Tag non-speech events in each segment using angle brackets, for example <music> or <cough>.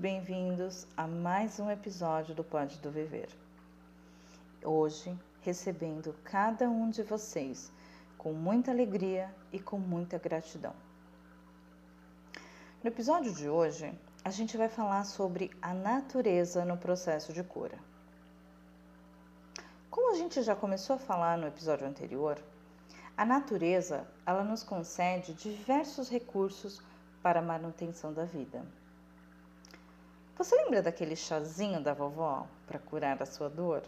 bem-vindos a mais um episódio do Pode do Viver. Hoje, recebendo cada um de vocês com muita alegria e com muita gratidão. No episódio de hoje, a gente vai falar sobre a natureza no processo de cura. Como a gente já começou a falar no episódio anterior, a natureza, ela nos concede diversos recursos para a manutenção da vida. Você lembra daquele chazinho da vovó para curar a sua dor?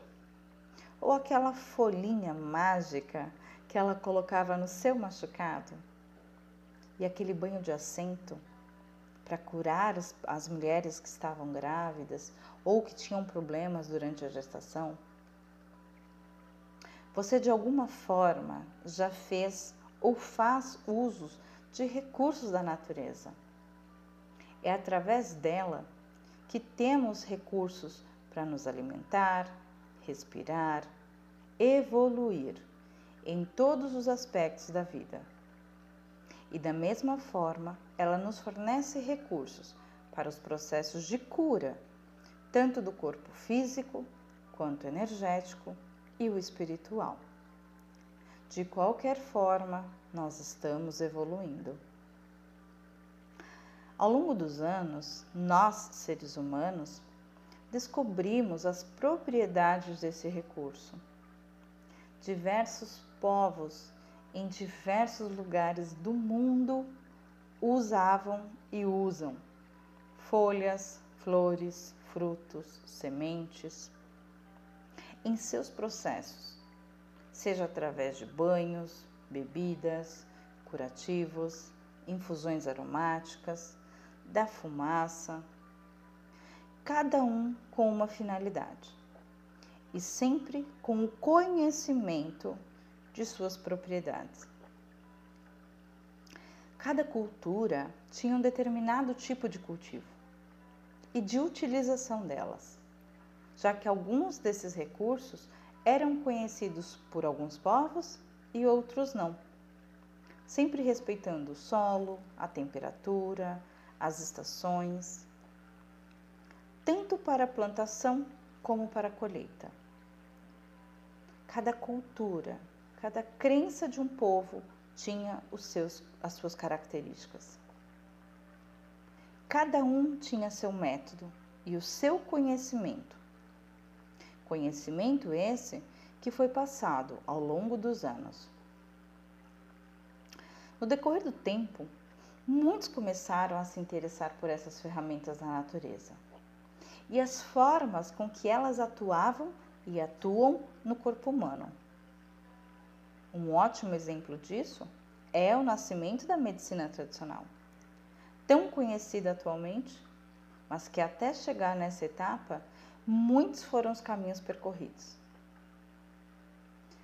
Ou aquela folhinha mágica que ela colocava no seu machucado? E aquele banho de assento para curar as, mulheres que estavam grávidas ou que tinham problemas durante a gestação? Você de alguma forma já fez ou faz usos de recursos da natureza. É através dela que temos recursos para nos alimentar, respirar, evoluir em todos os aspectos da vida. E da mesma forma, ela nos fornece recursos para os processos de cura, tanto do corpo físico quanto energético e o espiritual. De qualquer forma, nós estamos evoluindo. Ao longo dos anos, nós, seres humanos, descobrimos as propriedades desse recurso. Diversos povos em diversos lugares do mundo usavam e usam folhas, flores, frutos, sementes, em seus processos, seja através de banhos, bebidas, curativos, infusões aromáticas, da fumaça, cada um com uma finalidade e sempre com o conhecimento de suas propriedades. Cada cultura tinha um determinado tipo de cultivo e de utilização delas já que alguns desses recursos eram conhecidos por alguns povos e outros não, sempre respeitando o solo, a temperatura, as estações, tanto para a plantação como para a colheita. Cada cultura, cada crença de um povo tinha os seus, as suas características. Cada um tinha seu método e o seu conhecimento Conhecimento esse que foi passado ao longo dos anos. No decorrer do tempo, muitos começaram a se interessar por essas ferramentas da natureza e as formas com que elas atuavam e atuam no corpo humano. Um ótimo exemplo disso é o nascimento da medicina tradicional, tão conhecida atualmente, mas que até chegar nessa etapa muitos foram os caminhos percorridos.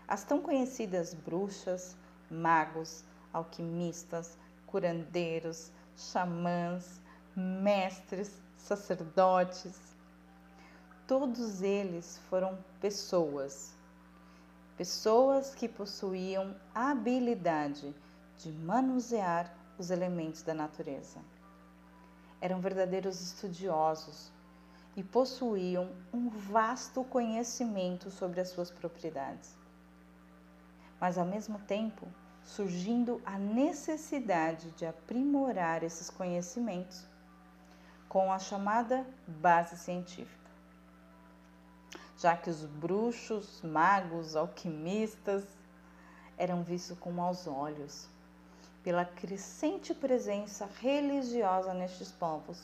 As tão conhecidas bruxas, magos, alquimistas, curandeiros, xamãs, mestres, sacerdotes, todos eles foram pessoas, pessoas que possuíam a habilidade de manusear os elementos da natureza. Eram verdadeiros estudiosos e possuíam um vasto conhecimento sobre as suas propriedades. Mas ao mesmo tempo, surgindo a necessidade de aprimorar esses conhecimentos com a chamada base científica. Já que os bruxos, magos, alquimistas eram vistos com maus olhos pela crescente presença religiosa nestes povos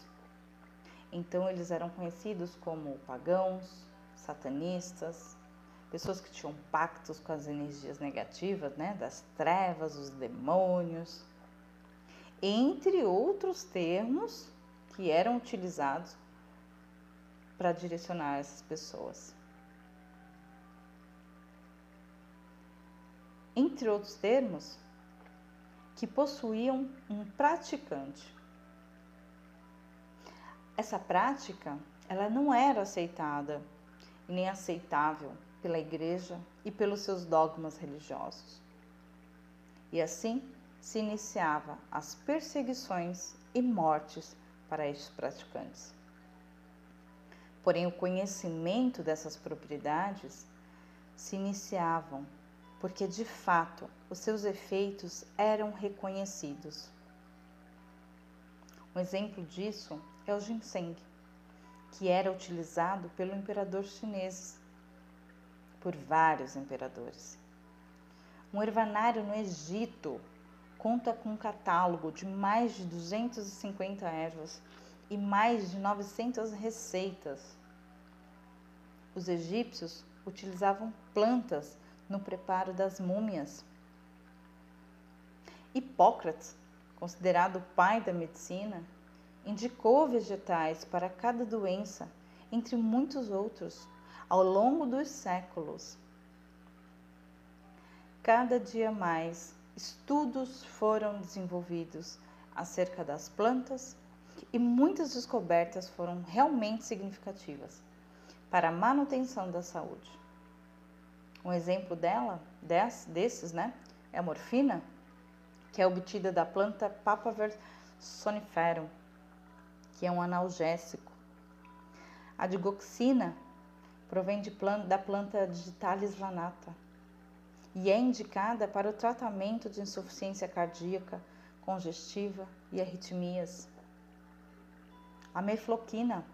então eles eram conhecidos como pagãos, satanistas, pessoas que tinham pactos com as energias negativas, né, das trevas, os demônios, entre outros termos que eram utilizados para direcionar essas pessoas. Entre outros termos, que possuíam um praticante essa prática, ela não era aceitada nem aceitável pela igreja e pelos seus dogmas religiosos. E assim se iniciava as perseguições e mortes para estes praticantes. Porém, o conhecimento dessas propriedades se iniciavam porque de fato os seus efeitos eram reconhecidos. Um exemplo disso é o ginseng, que era utilizado pelo imperador chinês, por vários imperadores. Um ervanário no Egito conta com um catálogo de mais de 250 ervas e mais de 900 receitas. Os egípcios utilizavam plantas no preparo das múmias. Hipócrates, considerado o pai da medicina, indicou vegetais para cada doença, entre muitos outros, ao longo dos séculos. Cada dia mais, estudos foram desenvolvidos acerca das plantas e muitas descobertas foram realmente significativas para a manutenção da saúde. Um exemplo dela, desses, né, é a morfina, que é obtida da planta Papaver soniferum, que é um analgésico. A digoxina provém planta, da planta Digitalis lanata e é indicada para o tratamento de insuficiência cardíaca, congestiva e arritmias. A mefloquina,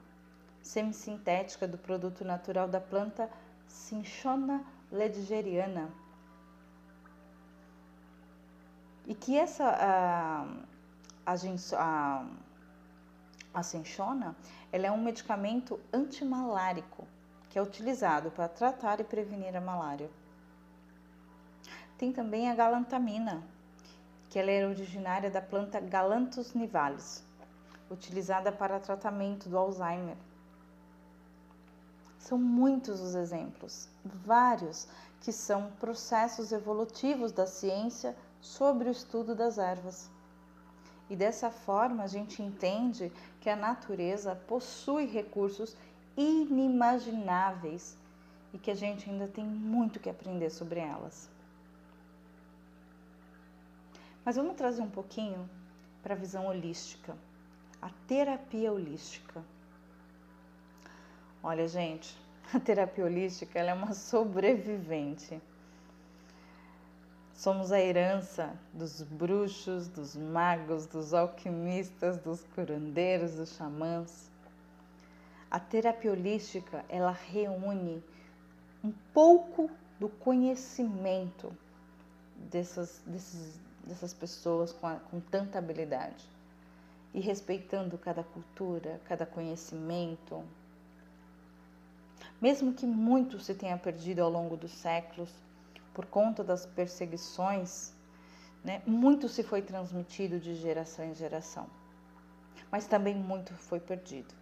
semissintética do produto natural da planta Cinchona ledgeriana. E que essa a, a, a cinchona, ela é um medicamento antimalárico que é utilizado para tratar e prevenir a malária. Tem também a galantamina, que ela é originária da planta Galanthus nivalis, utilizada para tratamento do Alzheimer. São muitos os exemplos, vários, que são processos evolutivos da ciência sobre o estudo das ervas. E dessa forma a gente entende que a natureza possui recursos inimagináveis e que a gente ainda tem muito que aprender sobre elas. Mas vamos trazer um pouquinho para a visão holística, a terapia holística. Olha, gente, <laughs> a terapia holística é uma sobrevivente. Somos a herança dos bruxos, dos magos, dos alquimistas, dos curandeiros, dos xamãs. A terapia holística, ela reúne um pouco do conhecimento dessas, desses, dessas pessoas com, a, com tanta habilidade. E respeitando cada cultura, cada conhecimento, mesmo que muito se tenha perdido ao longo dos séculos por conta das perseguições, né, muito se foi transmitido de geração em geração, mas também muito foi perdido.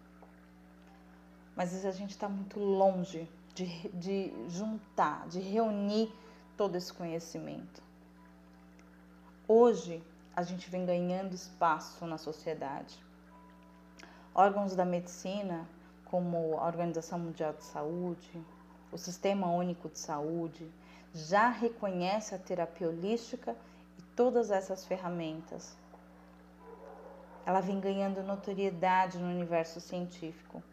Mas a gente está muito longe de, de juntar, de reunir todo esse conhecimento. Hoje, a gente vem ganhando espaço na sociedade. Órgãos da medicina como a Organização Mundial de Saúde, o Sistema Único de Saúde, já reconhece a terapia holística e todas essas ferramentas. Ela vem ganhando notoriedade no universo científico,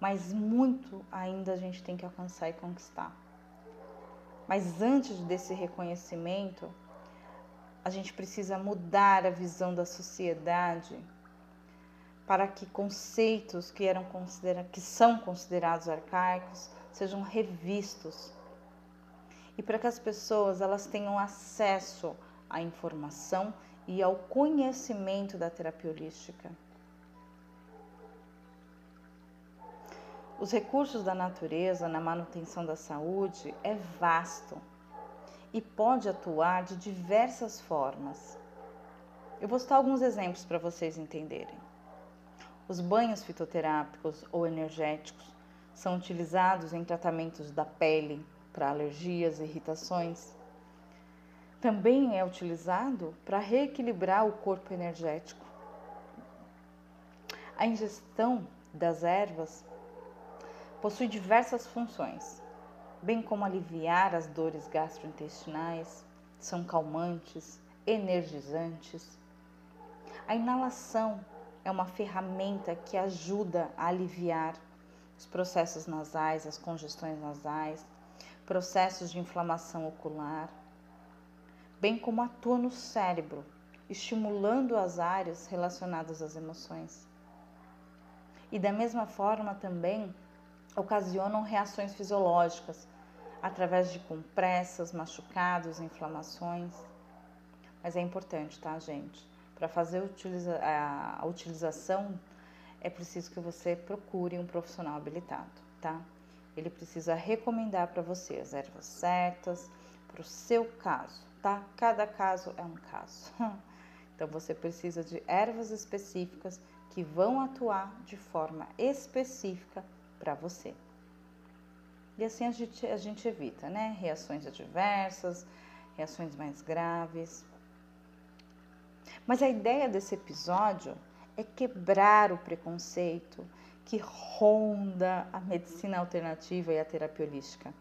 mas muito ainda a gente tem que alcançar e conquistar. Mas antes desse reconhecimento, a gente precisa mudar a visão da sociedade para que conceitos que, eram considera que são considerados arcaicos sejam revistos e para que as pessoas elas tenham acesso à informação e ao conhecimento da terapia holística. Os recursos da natureza na manutenção da saúde é vasto e pode atuar de diversas formas. Eu vou citar alguns exemplos para vocês entenderem. Os banhos fitoterápicos ou energéticos são utilizados em tratamentos da pele para alergias e irritações. Também é utilizado para reequilibrar o corpo energético. A ingestão das ervas possui diversas funções, bem como aliviar as dores gastrointestinais, são calmantes, energizantes. A inalação é uma ferramenta que ajuda a aliviar os processos nasais, as congestões nasais, processos de inflamação ocular, bem como atua no cérebro, estimulando as áreas relacionadas às emoções. E da mesma forma também ocasionam reações fisiológicas através de compressas, machucados, inflamações. Mas é importante, tá, gente? Para fazer a utilização é preciso que você procure um profissional habilitado, tá? Ele precisa recomendar para você as ervas certas para o seu caso, tá? Cada caso é um caso. <laughs> Então você precisa de ervas específicas que vão atuar de forma específica para você. E assim a gente, a gente evita, né? Reações adversas, reações mais graves. Mas a ideia desse episódio é quebrar o preconceito que ronda a medicina alternativa e a terapia holística.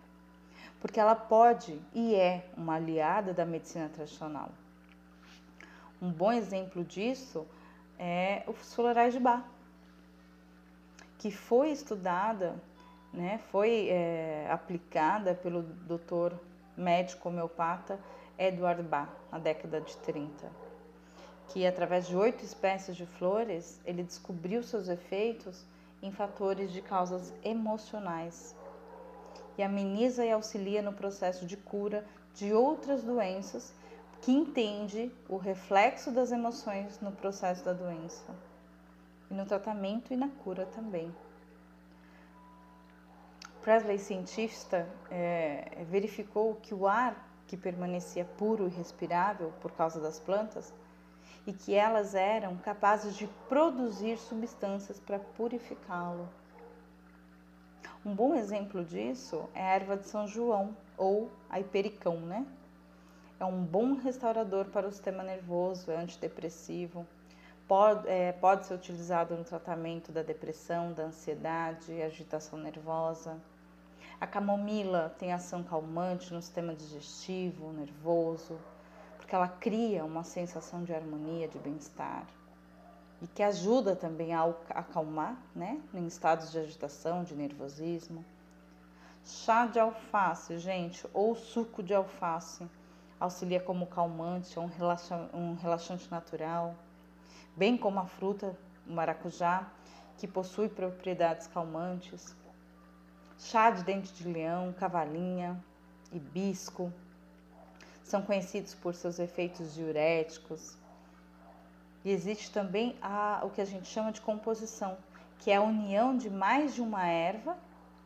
Porque ela pode e é uma aliada da medicina tradicional. Um bom exemplo disso é o florais de Bach, que foi estudada, né, foi é, aplicada pelo doutor médico homeopata Edward Bach na década de 30 que através de oito espécies de flores ele descobriu seus efeitos em fatores de causas emocionais e ameniza e auxilia no processo de cura de outras doenças que entende o reflexo das emoções no processo da doença no tratamento e na cura também. Presley, cientista, é, verificou que o ar que permanecia puro e respirável por causa das plantas e que elas eram capazes de produzir substâncias para purificá-lo. Um bom exemplo disso é a erva de São João ou hipericão, né? É um bom restaurador para o sistema nervoso, é antidepressivo, pode, é, pode ser utilizado no tratamento da depressão, da ansiedade, agitação nervosa. A camomila tem ação calmante no sistema digestivo, nervoso, porque ela cria uma sensação de harmonia, de bem-estar e que ajuda também a acalmar, né, em estados de agitação, de nervosismo. Chá de alface, gente, ou suco de alface, auxilia como calmante, é um, um relaxante natural, bem como a fruta o maracujá, que possui propriedades calmantes. Chá de dente de leão, cavalinha, hibisco, são conhecidos por seus efeitos diuréticos. E existe também a, o que a gente chama de composição, que é a união de mais de uma erva,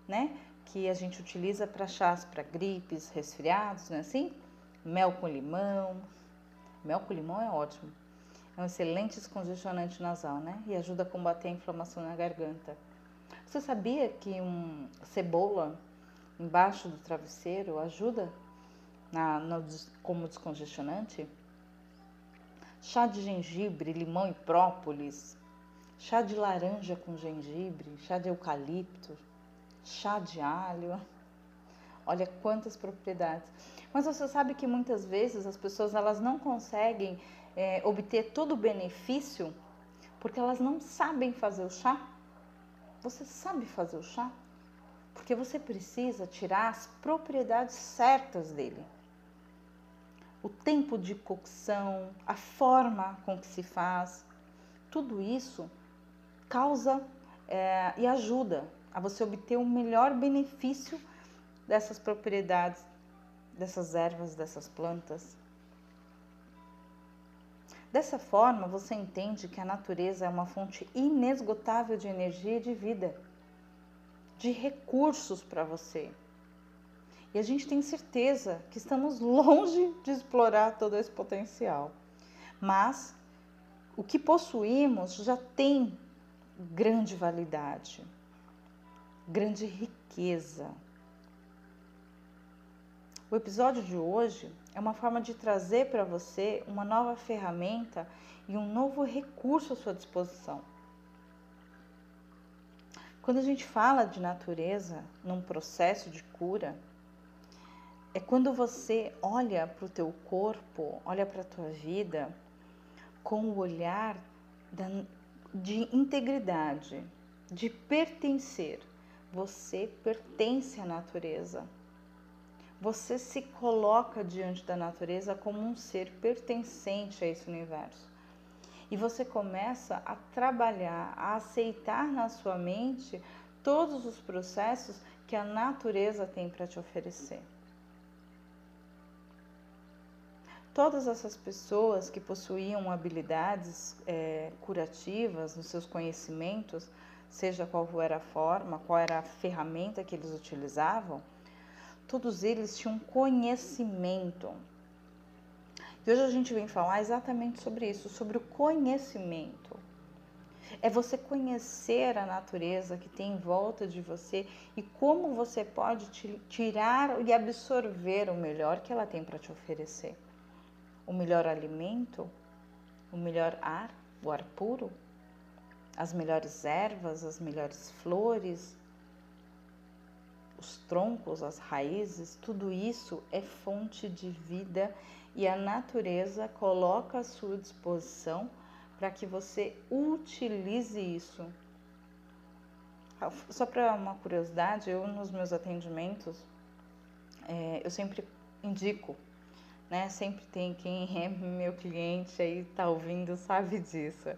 né? Que a gente utiliza para chás para gripes, resfriados, não é assim? Mel com limão. Mel com limão é ótimo. É um excelente descongestionante nasal, né? E ajuda a combater a inflamação na garganta. Você sabia que um cebola embaixo do travesseiro ajuda na, no, como descongestionante, chá de gengibre, limão e própolis, chá de laranja com gengibre, chá de eucalipto, chá de alho. Olha quantas propriedades. Mas você sabe que muitas vezes as pessoas elas não conseguem é, obter todo o benefício porque elas não sabem fazer o chá. Você sabe fazer o chá? Porque você precisa tirar as propriedades certas dele o tempo de cocção, a forma com que se faz, tudo isso causa é, e ajuda a você obter o melhor benefício dessas propriedades, dessas ervas, dessas plantas. Dessa forma, você entende que a natureza é uma fonte inesgotável de energia e de vida, de recursos para você. E a gente tem certeza que estamos longe de explorar todo esse potencial. Mas o que possuímos já tem grande validade, grande riqueza. O episódio de hoje é uma forma de trazer para você uma nova ferramenta e um novo recurso à sua disposição. Quando a gente fala de natureza num processo de cura, é quando você olha para o teu corpo, olha para a tua vida com o olhar de integridade, de pertencer. Você pertence à natureza. Você se coloca diante da natureza como um ser pertencente a esse universo. E você começa a trabalhar, a aceitar na sua mente todos os processos que a natureza tem para te oferecer. Todas essas pessoas que possuíam habilidades é, curativas nos seus conhecimentos, seja qual era a forma, qual era a ferramenta que eles utilizavam, todos eles tinham conhecimento. E hoje a gente vem falar exatamente sobre isso, sobre o conhecimento. É você conhecer a natureza que tem em volta de você e como você pode tirar e absorver o melhor que ela tem para te oferecer. O melhor alimento, o melhor ar, o ar puro, as melhores ervas, as melhores flores, troncos, as raízes, tudo isso é fonte de vida e a natureza coloca à sua disposição para que você utilize isso. Ah, só para uma curiosidade, eu nos meus atendimentos, é, eu sempre indico, né? Sempre tem quem <laughs> é meu cliente aí tá ouvindo sabe disso.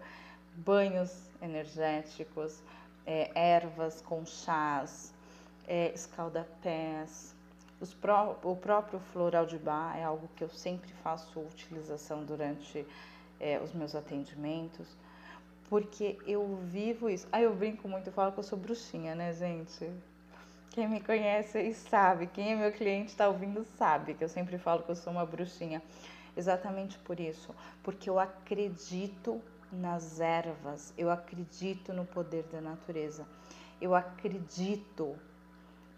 Banhos energéticos, é, ervas com chás, é, escaldapés, pró o próprio floral de bar é algo que eu sempre faço utilização durante é, os meus atendimentos, porque eu vivo isso. Aí eu brinco muito, eu falo que eu sou bruxinha, né, gente? Quem me conhece e sabe, quem é meu cliente está ouvindo sabe que eu sempre falo que eu sou uma bruxinha. Exatamente por isso, porque eu acredito nas ervas, eu acredito no poder da natureza, eu acredito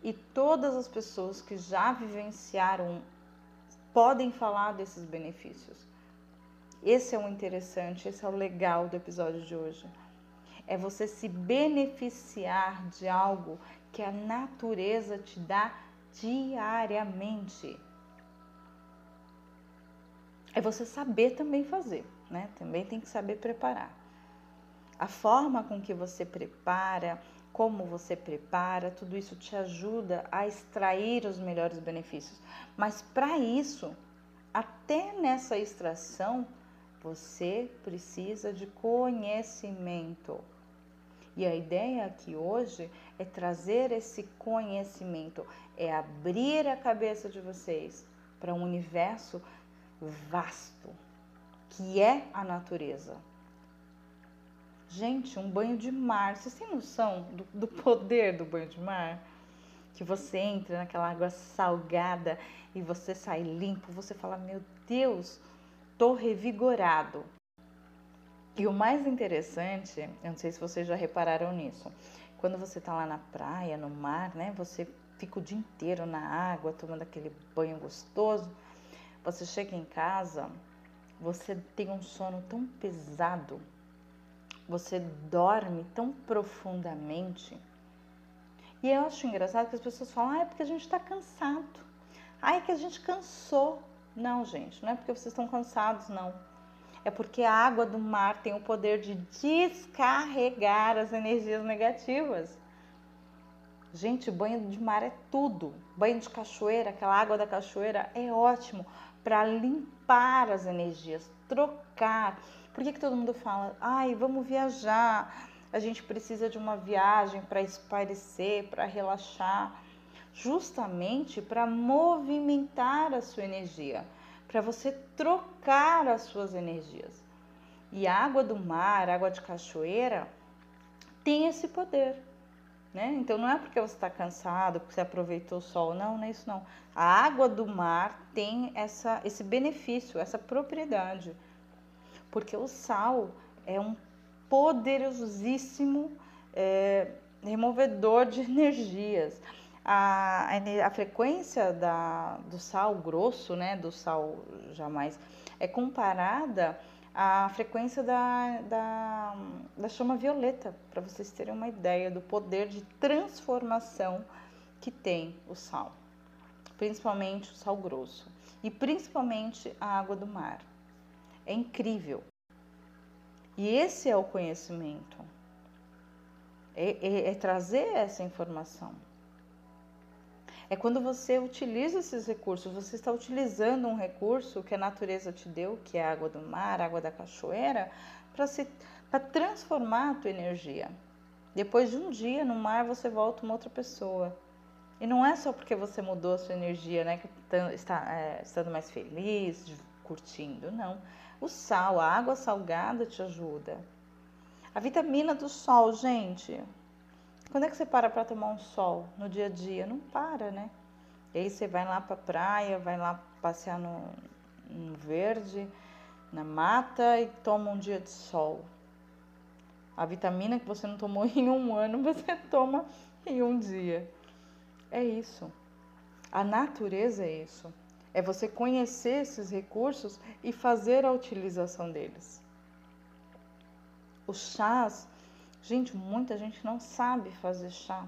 e todas as pessoas que já vivenciaram podem falar desses benefícios. Esse é o interessante, esse é o legal do episódio de hoje. É você se beneficiar de algo que a natureza te dá diariamente. É você saber também fazer, né? Também tem que saber preparar. A forma com que você prepara, como você prepara, tudo isso te ajuda a extrair os melhores benefícios. Mas para isso, até nessa extração, você precisa de conhecimento. E a ideia aqui hoje é trazer esse conhecimento, é abrir a cabeça de vocês para um universo vasto, que é a natureza. Gente, um banho de mar. Vocês têm noção do, do poder do banho de mar? Que você entra naquela água salgada e você sai limpo, você fala: Meu Deus, tô revigorado. E o mais interessante, eu não sei se vocês já repararam nisso, quando você tá lá na praia, no mar, né? Você fica o dia inteiro na água, tomando aquele banho gostoso. Você chega em casa, você tem um sono tão pesado você dorme tão profundamente. E eu acho engraçado que as pessoas falam, ah, é porque a gente está cansado. Ah, é que a gente cansou. Não, gente, não é porque vocês estão cansados, não. É porque a água do mar tem o poder de descarregar as energias negativas. Gente, banho de mar é tudo. Banho de cachoeira, aquela água da cachoeira é ótimo para limpar as energias, trocar. Por que, que todo mundo fala, ai, vamos viajar? A gente precisa de uma viagem para espairecer, para relaxar, justamente para movimentar a sua energia, para você trocar as suas energias. E a água do mar, água de cachoeira, tem esse poder. Né? Então não é porque você está cansado, porque você aproveitou o sol, não, não é isso não. A água do mar tem essa, esse benefício, essa propriedade porque o sal é um poderosíssimo é, removedor de energias. A, a, a frequência da, do sal grosso, né, do sal jamais, é comparada à frequência da, da, da chama violeta, para vocês terem uma ideia do poder de transformação que tem o sal. principalmente o sal grosso e principalmente a água do mar. É incrível. E esse é o conhecimento. É, é, é trazer essa informação. É quando você utiliza esses recursos, você está utilizando um recurso que a natureza te deu, que é a água do mar, a água da cachoeira, para transformar a tua energia. Depois de um dia no mar, você volta uma outra pessoa. E não é só porque você mudou a sua energia, né, que tá, está é, estando mais feliz, curtindo, não. O sal, a água salgada te ajuda. A vitamina do sol, gente. Quando é que você para para tomar um sol no dia a dia? Não para, né? E aí você vai lá para praia, vai lá passear no, no verde, na mata e toma um dia de sol. A vitamina que você não tomou <laughs> em um ano, você toma em um dia. É isso. A natureza é isso. É você conhecer esses recursos e fazer a utilização deles. Os chás, gente, muita gente não sabe fazer chá.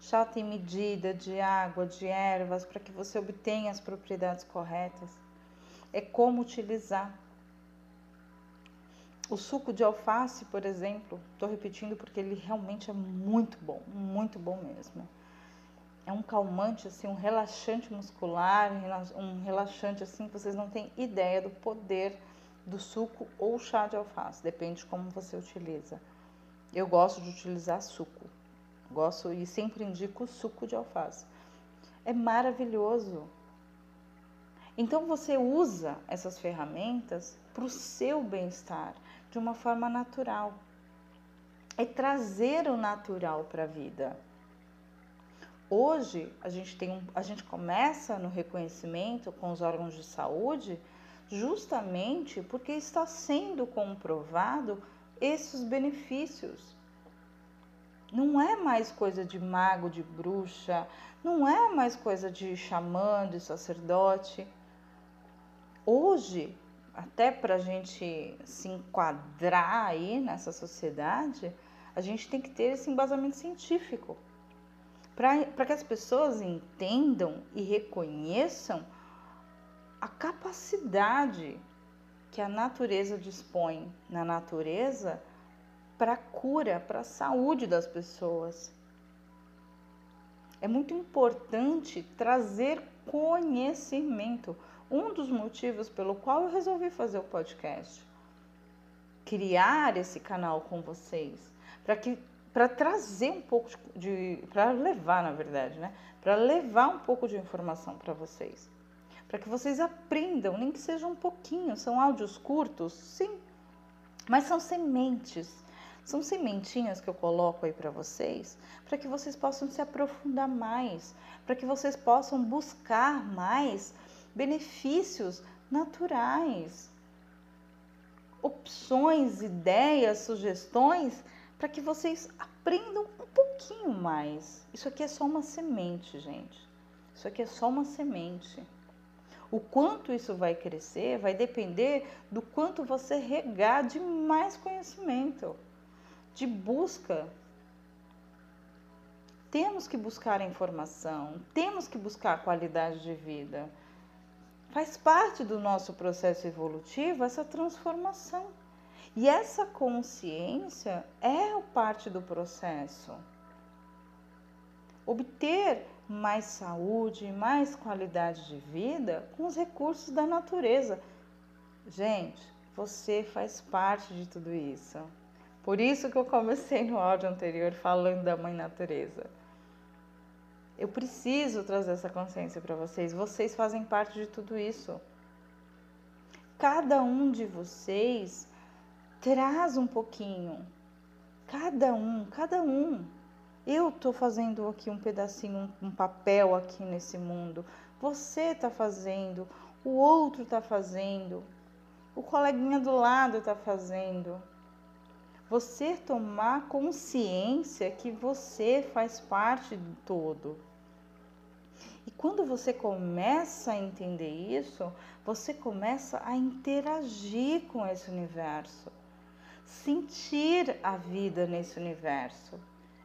Chá tem medida de água, de ervas, para que você obtenha as propriedades corretas. É como utilizar. O suco de alface, por exemplo, estou repetindo porque ele realmente é muito bom, muito bom mesmo é um calmante, assim, um relaxante muscular, um relaxante assim que vocês não têm ideia do poder do suco ou chá de alface, depende de como você utiliza. Eu gosto de utilizar suco, gosto e sempre indico suco de alface. É maravilhoso. Então você usa essas ferramentas para o seu bem-estar de uma forma natural. É trazer o natural para a vida. Hoje a gente tem um, a gente começa no reconhecimento com os órgãos de saúde justamente porque está sendo comprovado esses benefícios. Não é mais coisa de mago, de bruxa, não é mais coisa de xamã, de sacerdote. Hoje, até para a gente se enquadrar aí nessa sociedade, a gente tem que ter esse embasamento científico para que as pessoas entendam e reconheçam a capacidade que a natureza dispõe na natureza para a cura, para a saúde das pessoas. É muito importante trazer conhecimento. Um dos motivos pelo qual eu resolvi fazer o podcast, criar esse canal com vocês, para que para trazer um pouco de, de para levar, na verdade, né? Para levar um pouco de informação para vocês. Para que vocês aprendam, nem que seja um pouquinho. São áudios curtos, sim, mas são sementes. São sementinhas que eu coloco aí para vocês, para que vocês possam se aprofundar mais, para que vocês possam buscar mais benefícios naturais, opções, ideias, sugestões para que vocês aprendam um pouquinho mais. Isso aqui é só uma semente, gente. Isso aqui é só uma semente. O quanto isso vai crescer vai depender do quanto você regar de mais conhecimento, de busca. Temos que buscar informação, temos que buscar qualidade de vida. Faz parte do nosso processo evolutivo essa transformação. E essa consciência é parte do processo. Obter mais saúde, mais qualidade de vida com os recursos da natureza. Gente, você faz parte de tudo isso. Por isso que eu comecei no áudio anterior falando da mãe natureza. Eu preciso trazer essa consciência para vocês. Vocês fazem parte de tudo isso. Cada um de vocês traz um pouquinho. Cada um, cada um. Eu estou fazendo aqui um pedacinho, um, um papel aqui nesse mundo. Você está fazendo, o outro está fazendo, o coleguinha do lado está fazendo. Você tomar consciência que você faz parte do todo. E quando você começa a entender isso, você começa a interagir com esse universo sentir a vida nesse universo.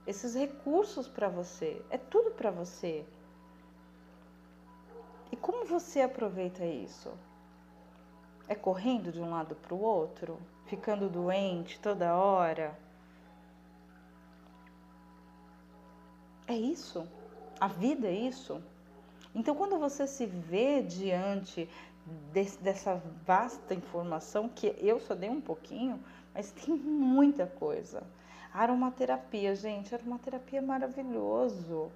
Esses recursos para você, é tudo para você. E como você aproveita isso? É correndo de um lado para o outro? Ficando doente toda hora? É isso? A vida é isso? Então, quando você se vê diante dessa vasta informação, que eu só dei um pouquinho, mas tem muita coisa. Aromaterapia, gente, aromaterapia é maravilhoso.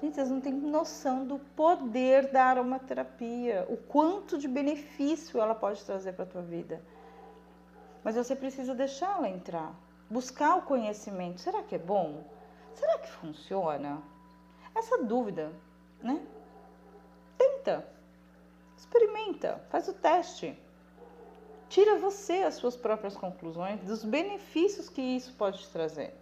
Gente, vocês não têm noção do poder da aromaterapia, o quanto de benefício ela pode trazer para a tua vida. Mas você precisa deixá-la entrar, buscar o conhecimento. Será que é bom? Será que funciona? Essa dúvida, né? Tenta, experimenta, faz o teste. Tira você as suas próprias conclusões dos benefícios que isso pode te trazer.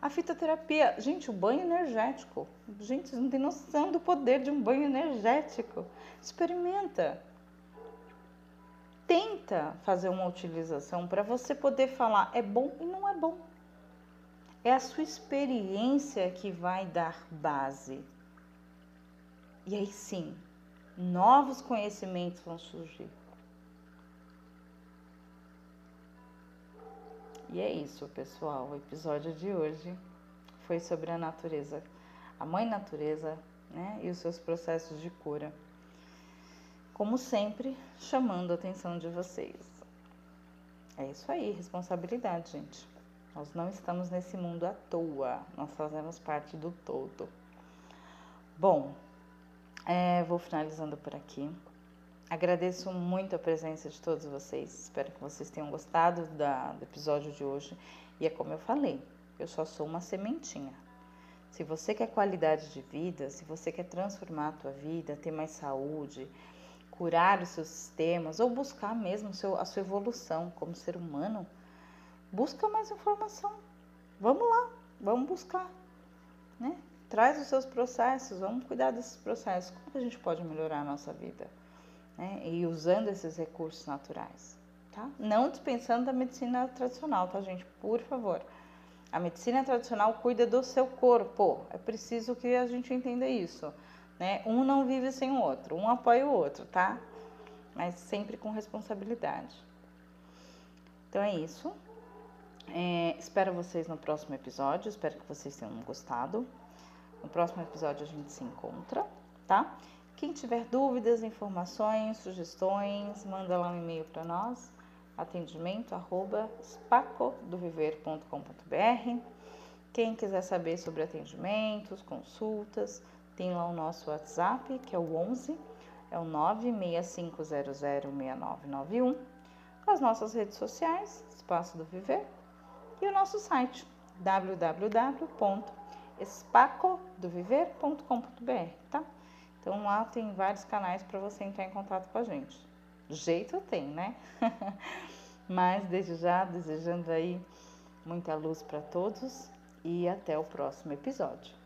A fitoterapia, gente, o banho energético. Gente, vocês não têm noção do poder de um banho energético. Experimenta. Tenta fazer uma utilização para você poder falar é bom e não é bom. É a sua experiência que vai dar base. E aí sim, novos conhecimentos vão surgir. E é isso, pessoal. O episódio de hoje foi sobre a natureza, a mãe natureza, né, e os seus processos de cura. Como sempre, chamando a atenção de vocês. É isso aí, responsabilidade, gente. Nós não estamos nesse mundo à toa, nós fazemos parte do todo. Bom, é, vou finalizando por aqui. Agradeço muito a presença de todos vocês. Espero que vocês tenham gostado da, do episódio de hoje. E é como eu falei, eu só sou uma sementinha. Se você quer qualidade de vida, se você quer transformar a tua vida, ter mais saúde, curar os seus sistemas ou buscar mesmo seu, a sua evolução como ser humano, busca mais informação. Vamos lá, vamos buscar, né? Traz os seus processos, vamos cuidar desses processos. Como a gente pode melhorar a nossa vida? né? E usando esses recursos naturais, tá? Não dispensando da medicina tradicional, tá, gente? Por favor. A medicina tradicional cuida do seu corpo. É preciso que a gente entenda isso, né? Um não vive sem o outro, um apoia o outro, tá? Mas sempre com responsabilidade. Então é isso. É, espero vocês no próximo episódio. Espero que vocês tenham gostado. No próximo episódio a gente se encontra, tá? Quem tiver dúvidas, informações, sugestões, manda lá um e-mail para nós, atendimento arroba spacodoviver.com.br. Quem quiser saber sobre atendimentos, consultas, tem lá o nosso WhatsApp, que é o 11, é o 965006991. As nossas redes sociais, Espaço do Viver, e o nosso site, www.espacodoviver.com.br, tá? Então lá tem vários canais para você entrar em contato com a gente. Jeito tem, né? <laughs> Mas desde já desejando aí muita luz para todos e até o próximo episódio.